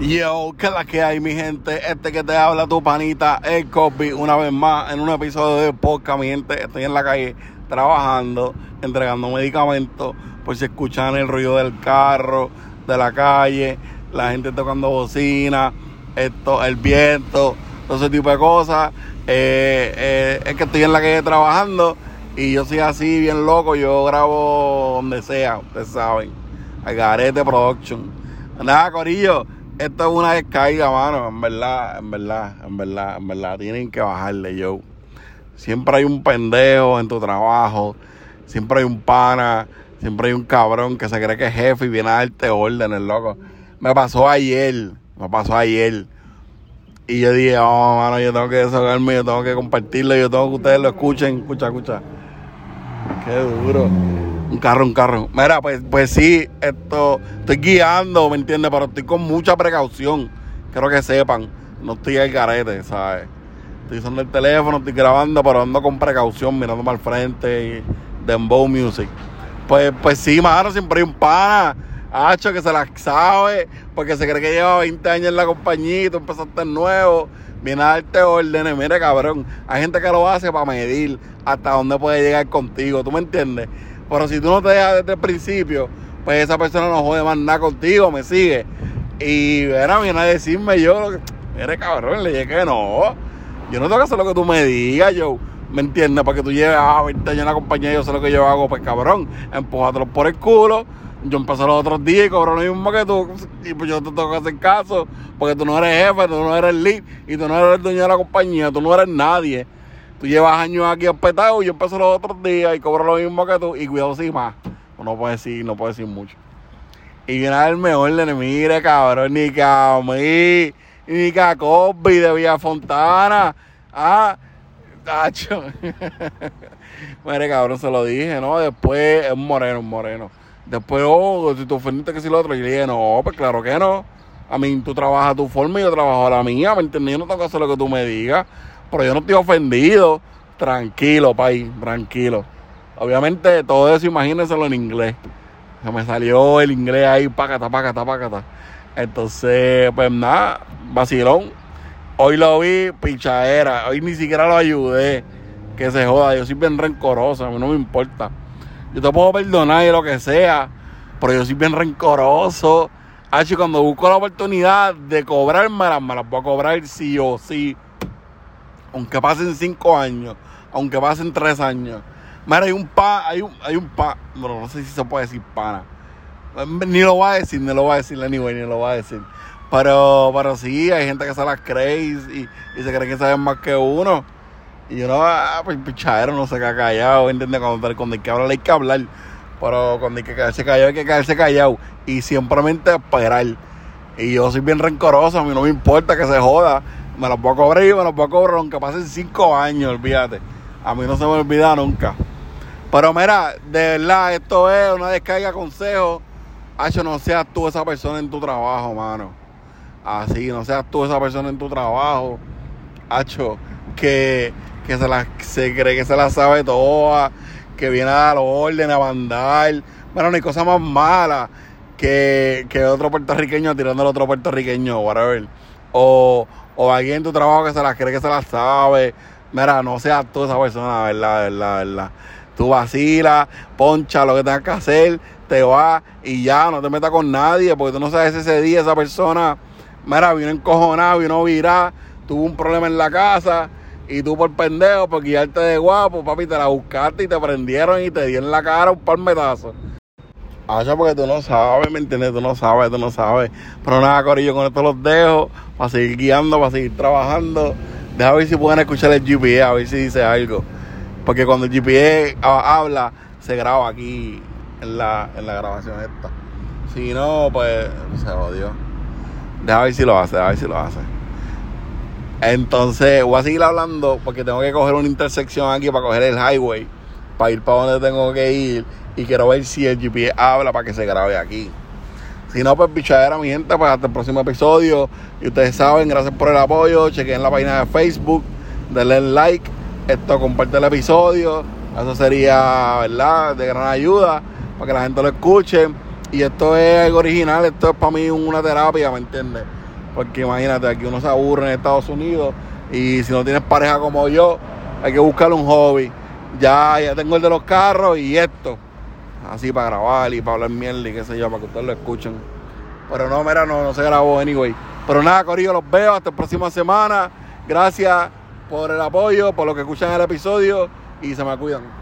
Yo, ¿qué es la que hay, mi gente? Este que te habla tu panita, el Copy, una vez más en un episodio de podcast, mi gente. Estoy en la calle trabajando, entregando medicamentos, por si escuchan el ruido del carro, de la calle, la gente tocando bocina, esto, el viento, todo ese tipo de cosas. Eh, eh, es que estoy en la calle trabajando y yo soy así, bien loco. Yo grabo donde sea, ustedes saben. Algarete Production. Nada, Corillo esto es una descarga, mano. En verdad, en verdad, en verdad, en verdad. Tienen que bajarle, yo. Siempre hay un pendejo en tu trabajo. Siempre hay un pana. Siempre hay un cabrón que se cree que es jefe y viene a darte órdenes, loco. Me pasó ayer. Me pasó ayer. Y yo dije, oh, mano, yo tengo que desahogarme, yo tengo que compartirlo, yo tengo que ustedes lo escuchen. Escucha, escucha. Qué duro. Un carro, un carro. Mira, pues, pues sí, esto, estoy guiando, ¿me entiendes? Pero estoy con mucha precaución. Quiero que sepan, no estoy al garete, ¿sabes? Estoy usando el teléfono, estoy grabando, pero ando con precaución, mirándome al frente y Dembow Music. Pues, pues sí, mano, siempre hay un pana, hacho, que se la sabe, porque se cree que lleva 20 años en la compañía y tú empezaste nuevo. Viene a darte órdenes, mire cabrón, hay gente que lo hace para medir hasta dónde puede llegar contigo, ¿tú me entiendes? Pero si tú no te dejas desde el principio, pues esa persona no jode más nada contigo, me sigue. Y era viene a decirme yo, mire cabrón, le dije que no. Yo no tengo que hacer lo que tú me digas, yo. ¿Me entiendes? Porque tú lleves a 20 años en la compañía yo sé lo que yo hago, pues cabrón, empujátelo por el culo. Yo empecé los otros días y cobro lo mismo que tú. Y pues yo te tengo que hacer caso. Porque tú no eres jefe, tú no eres lead y tú no eres el dueño de la compañía, tú no eres nadie. Tú llevas años aquí hospedado yo empecé los otros días y cobro lo mismo que tú y cuidado sin más. No puedo decir, no puedo decir mucho. Y viene el mejor de mire cabrón, ni Camí, ni Cacobi de Villa Fontana. Ah, tacho. mire cabrón, se lo dije, ¿no? Después es un moreno, un moreno. Después, oh, si te ofendiste que si lo otro, y le dije, no, pues claro que no. A mí, tú trabajas tu forma y yo trabajo la mía, ¿me entiendes? Yo no tengo que hacer lo que tú me digas. Pero yo no estoy ofendido. Tranquilo, país, tranquilo. Obviamente todo eso imagínenselo en inglés. Se me salió el inglés ahí, pácata, pácata, pácata. Entonces, pues nada, vacilón. Hoy lo vi, pichadera. Hoy ni siquiera lo ayudé. Que se joda. Yo soy bien rencoroso, a mí no me importa. Yo te puedo perdonar y lo que sea, pero yo soy bien rencoroso. H, cuando busco la oportunidad de cobrármelas, me las voy a cobrar sí o sí aunque pasen cinco años, aunque pasen tres años. Mira, hay un pa, hay un, hay un pa, bueno, no sé si se puede decir pana. Ni lo va a decir, ni lo va a decir anyway, ni lo va a decir. Pero, pero sí, hay gente que se las cree y, se cree que saben más que uno. Y uno, ah, pues pichadero, no se queda callado, ¿entiendes? Cuando, cuando hay que hablar, hay que hablar. Pero cuando hay que quedarse callado, hay que quedarse callado. Y simplemente esperar. Y yo soy bien rencoroso, a mí no me importa que se joda me los voy a cobrar y me los voy a cobrar aunque pasen cinco años, olvídate. A mí no se me olvida nunca. Pero mira, de verdad, esto es una descarga consejo. Hacho, no seas tú esa persona en tu trabajo, mano. Así, no seas tú esa persona en tu trabajo. Hacho, que, que se, la, se cree que se la sabe toda, que viene a dar orden, a mandar. Bueno, no hay cosa más mala que, que otro puertorriqueño tirando al otro puertorriqueño, whatever. O, o alguien en tu trabajo que se las cree que se las sabe. Mira, no seas tú esa persona, verdad, verdad, verdad. Tú vacilas, poncha lo que tengas que hacer, te vas y ya, no te metas con nadie, porque tú no sabes ese día esa persona, mira, vino encojonado, vino virar, tuvo un problema en la casa y tú por pendejo, por guiarte de guapo, papi, te la buscaste y te prendieron y te dieron la cara un palmetazo. Hacha porque tú no sabes, ¿me entiendes? Tú no sabes, tú no sabes. Pero nada, Corillo, con esto los dejo para seguir guiando, para seguir trabajando. Deja ver si pueden escuchar el GPS, a ver si dice algo. Porque cuando el GPS habla, se graba aquí en la, en la grabación esta. Si no, pues se jodió. Deja ver si lo hace, a ver si lo hace. Entonces, voy a seguir hablando porque tengo que coger una intersección aquí para coger el highway, para ir para donde tengo que ir y quiero ver si el GPS habla para que se grabe aquí. Si no, pues bichadera, mi gente, pues hasta el próximo episodio. Y ustedes saben, gracias por el apoyo. Chequen la página de Facebook, denle like. Esto comparte el episodio. Eso sería, ¿verdad? De gran ayuda para que la gente lo escuche. Y esto es algo original, esto es para mí una terapia, ¿me entiendes? Porque imagínate, aquí uno se aburre en Estados Unidos y si no tienes pareja como yo, hay que buscar un hobby. Ya, ya tengo el de los carros y esto. Así para grabar y para hablar mierda y qué sé yo, para que ustedes lo escuchen. Pero no, mira, no, no se grabó anyway. Pero nada, Corillo, los veo hasta la próxima semana. Gracias por el apoyo, por lo que escuchan el episodio y se me cuidan.